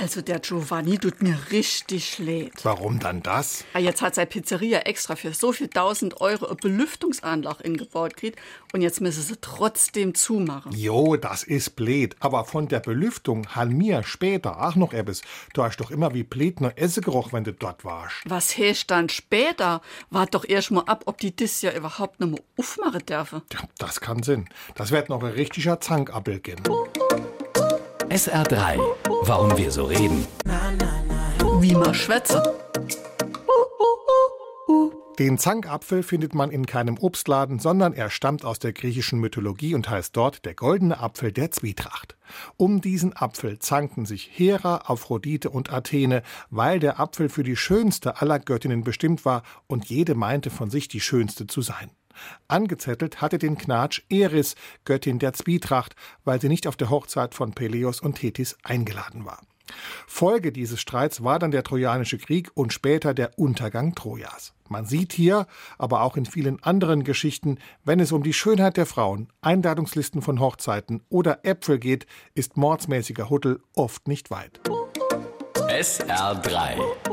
Also der Giovanni tut mir richtig leid. Warum dann das? Ah, Jetzt hat seine Pizzeria extra für so viel tausend Euro eine Belüftungsanlage ingebaut gekriegt und jetzt müssen sie trotzdem zumachen. Jo, das ist blöd. Aber von der Belüftung han mir später auch noch etwas. Du hast doch immer wie blöd noch Essegeruch, wenn du dort warst. Was hecht dann später? Wart doch erst mal ab, ob die das ja überhaupt noch mal aufmachen dürfen. Ja, das kann Sinn. Das wird noch ein richtiger Zankappel gehen. SR3. Warum wir so reden. Wie man schwätze. Den Zankapfel findet man in keinem Obstladen, sondern er stammt aus der griechischen Mythologie und heißt dort der goldene Apfel der Zwietracht. Um diesen Apfel zankten sich Hera, Aphrodite und Athene, weil der Apfel für die schönste aller Göttinnen bestimmt war und jede meinte von sich die schönste zu sein. Angezettelt hatte den Knatsch Eris, Göttin der Zwietracht, weil sie nicht auf der Hochzeit von Peleus und Thetis eingeladen war. Folge dieses Streits war dann der Trojanische Krieg und später der Untergang Trojas. Man sieht hier, aber auch in vielen anderen Geschichten, wenn es um die Schönheit der Frauen, Einladungslisten von Hochzeiten oder Äpfel geht, ist mordsmäßiger Huddel oft nicht weit. SR3.